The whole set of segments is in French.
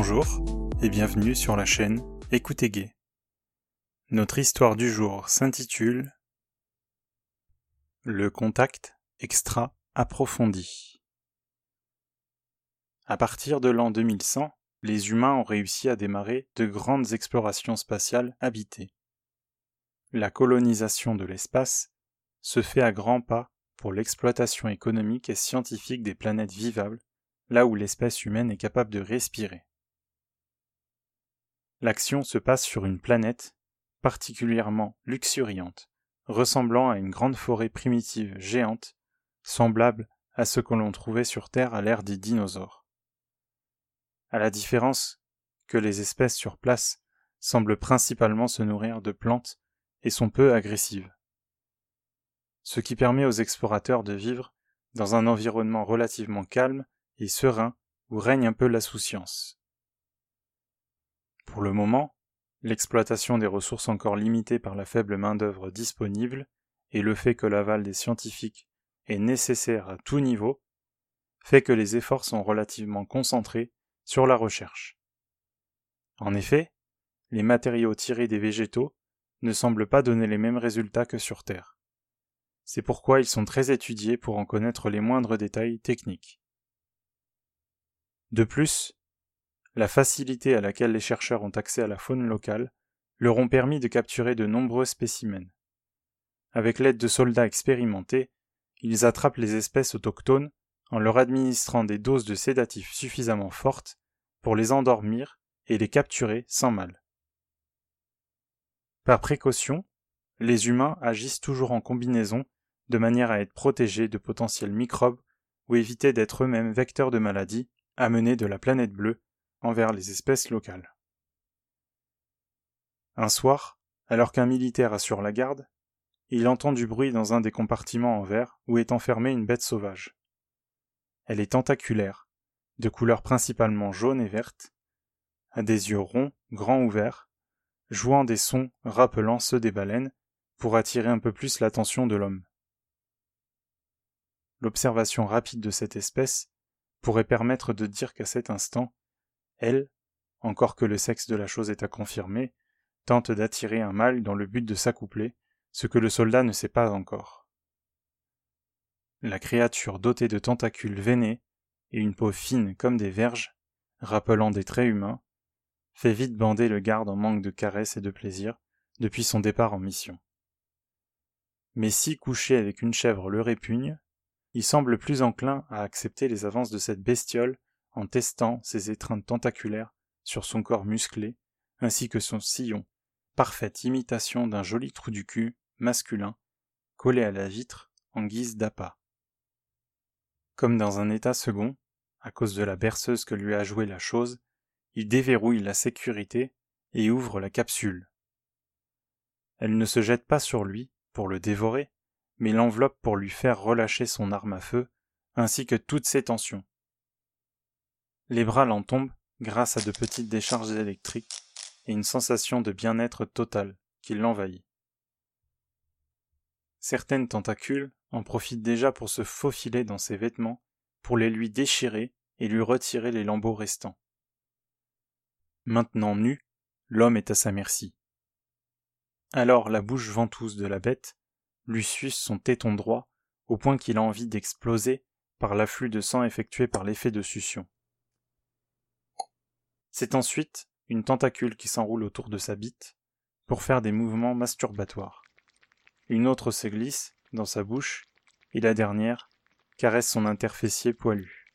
Bonjour et bienvenue sur la chaîne Écoutez Gay. Notre histoire du jour s'intitule Le contact extra approfondi. À partir de l'an 2100, les humains ont réussi à démarrer de grandes explorations spatiales habitées. La colonisation de l'espace se fait à grands pas pour l'exploitation économique et scientifique des planètes vivables, là où l'espèce humaine est capable de respirer. L'action se passe sur une planète particulièrement luxuriante, ressemblant à une grande forêt primitive géante, semblable à ce que l'on trouvait sur Terre à l'ère des dinosaures. À la différence que les espèces sur place semblent principalement se nourrir de plantes et sont peu agressives. Ce qui permet aux explorateurs de vivre dans un environnement relativement calme et serein où règne un peu l'insouciance. Pour le moment, l'exploitation des ressources encore limitées par la faible main-d'œuvre disponible et le fait que l'aval des scientifiques est nécessaire à tout niveau fait que les efforts sont relativement concentrés sur la recherche. En effet, les matériaux tirés des végétaux ne semblent pas donner les mêmes résultats que sur Terre. C'est pourquoi ils sont très étudiés pour en connaître les moindres détails techniques. De plus, la facilité à laquelle les chercheurs ont accès à la faune locale leur ont permis de capturer de nombreux spécimens. Avec l'aide de soldats expérimentés, ils attrapent les espèces autochtones en leur administrant des doses de sédatifs suffisamment fortes pour les endormir et les capturer sans mal. Par précaution, les humains agissent toujours en combinaison de manière à être protégés de potentiels microbes ou éviter d'être eux-mêmes vecteurs de maladies amenés de la planète bleue envers les espèces locales. Un soir, alors qu'un militaire assure la garde, il entend du bruit dans un des compartiments en verre où est enfermée une bête sauvage. Elle est tentaculaire, de couleur principalement jaune et verte, a des yeux ronds, grands ouverts, jouant des sons rappelant ceux des baleines pour attirer un peu plus l'attention de l'homme. L'observation rapide de cette espèce pourrait permettre de dire qu'à cet instant, elle, encore que le sexe de la chose est à confirmer, tente d'attirer un mâle dans le but de s'accoupler, ce que le soldat ne sait pas encore. La créature dotée de tentacules veinés et une peau fine comme des verges, rappelant des traits humains, fait vite bander le garde en manque de caresses et de plaisir depuis son départ en mission. Mais si couché avec une chèvre le répugne, il semble plus enclin à accepter les avances de cette bestiole en testant ses étreintes tentaculaires sur son corps musclé, ainsi que son sillon, parfaite imitation d'un joli trou du cul masculin, collé à la vitre en guise d'appât. Comme dans un état second, à cause de la berceuse que lui a joué la chose, il déverrouille la sécurité et ouvre la capsule. Elle ne se jette pas sur lui pour le dévorer, mais l'enveloppe pour lui faire relâcher son arme à feu, ainsi que toutes ses tensions. Les bras l'en tombent grâce à de petites décharges électriques et une sensation de bien-être total qui l'envahit. Certaines tentacules en profitent déjà pour se faufiler dans ses vêtements, pour les lui déchirer et lui retirer les lambeaux restants. Maintenant nu, l'homme est à sa merci. Alors la bouche ventouse de la bête lui suce son téton droit au point qu'il a envie d'exploser par l'afflux de sang effectué par l'effet de succion. C'est ensuite une tentacule qui s'enroule autour de sa bite pour faire des mouvements masturbatoires. Une autre se glisse dans sa bouche et la dernière caresse son interfessier poilu.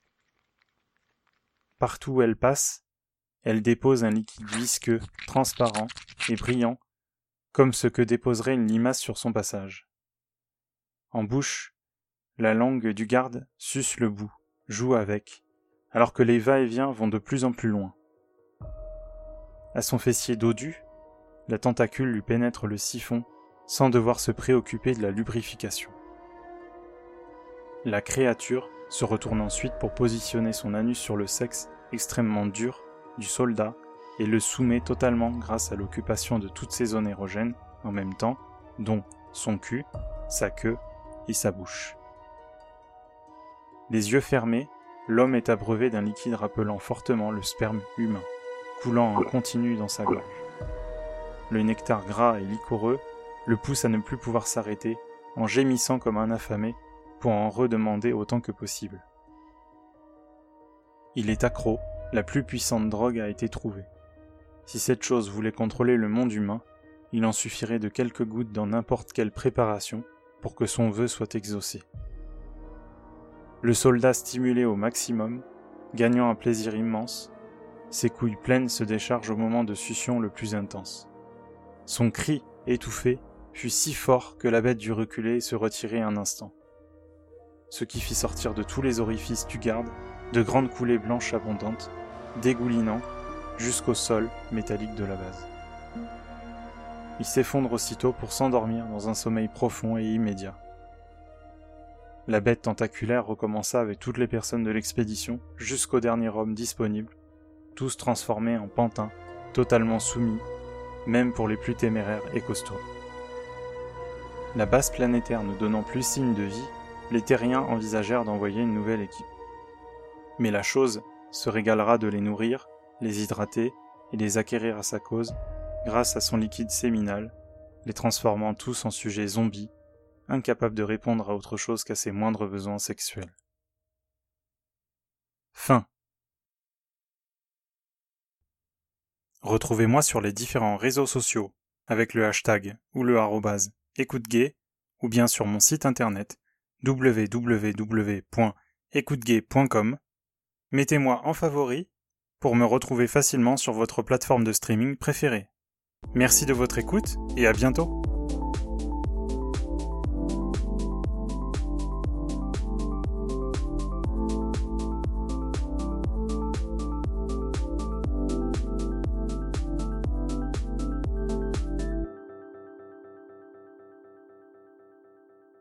Partout où elle passe, elle dépose un liquide visqueux, transparent et brillant, comme ce que déposerait une limace sur son passage. En bouche, la langue du garde suce le bout, joue avec, alors que les va-et-vient vont de plus en plus loin. À son fessier dodu, la tentacule lui pénètre le siphon sans devoir se préoccuper de la lubrification. La créature se retourne ensuite pour positionner son anus sur le sexe extrêmement dur du soldat et le soumet totalement grâce à l'occupation de toutes ces zones érogènes en même temps, dont son cul, sa queue et sa bouche. Les yeux fermés, l'homme est abreuvé d'un liquide rappelant fortement le sperme humain. Coulant en continu dans sa gorge. Le nectar gras et liquoreux le pousse à ne plus pouvoir s'arrêter, en gémissant comme un affamé, pour en redemander autant que possible. Il est accro, la plus puissante drogue a été trouvée. Si cette chose voulait contrôler le monde humain, il en suffirait de quelques gouttes dans n'importe quelle préparation pour que son vœu soit exaucé. Le soldat stimulé au maximum, gagnant un plaisir immense, ses couilles pleines se déchargent au moment de succion le plus intense. Son cri, étouffé, fut si fort que la bête dut reculer et se retirer un instant. Ce qui fit sortir de tous les orifices du garde de grandes coulées blanches abondantes, dégoulinant jusqu'au sol métallique de la base. Il s'effondre aussitôt pour s'endormir dans un sommeil profond et immédiat. La bête tentaculaire recommença avec toutes les personnes de l'expédition jusqu'au dernier homme disponible, tous transformés en pantins, totalement soumis, même pour les plus téméraires et costauds. La base planétaire ne donnant plus signe de vie, les terriens envisagèrent d'envoyer une nouvelle équipe. Mais la chose se régalera de les nourrir, les hydrater et les acquérir à sa cause grâce à son liquide séminal, les transformant tous en sujets zombies, incapables de répondre à autre chose qu'à ses moindres besoins sexuels. Retrouvez-moi sur les différents réseaux sociaux avec le hashtag ou le arrobase écoute ou bien sur mon site internet www.écoutegay.com. Mettez-moi en favori pour me retrouver facilement sur votre plateforme de streaming préférée. Merci de votre écoute et à bientôt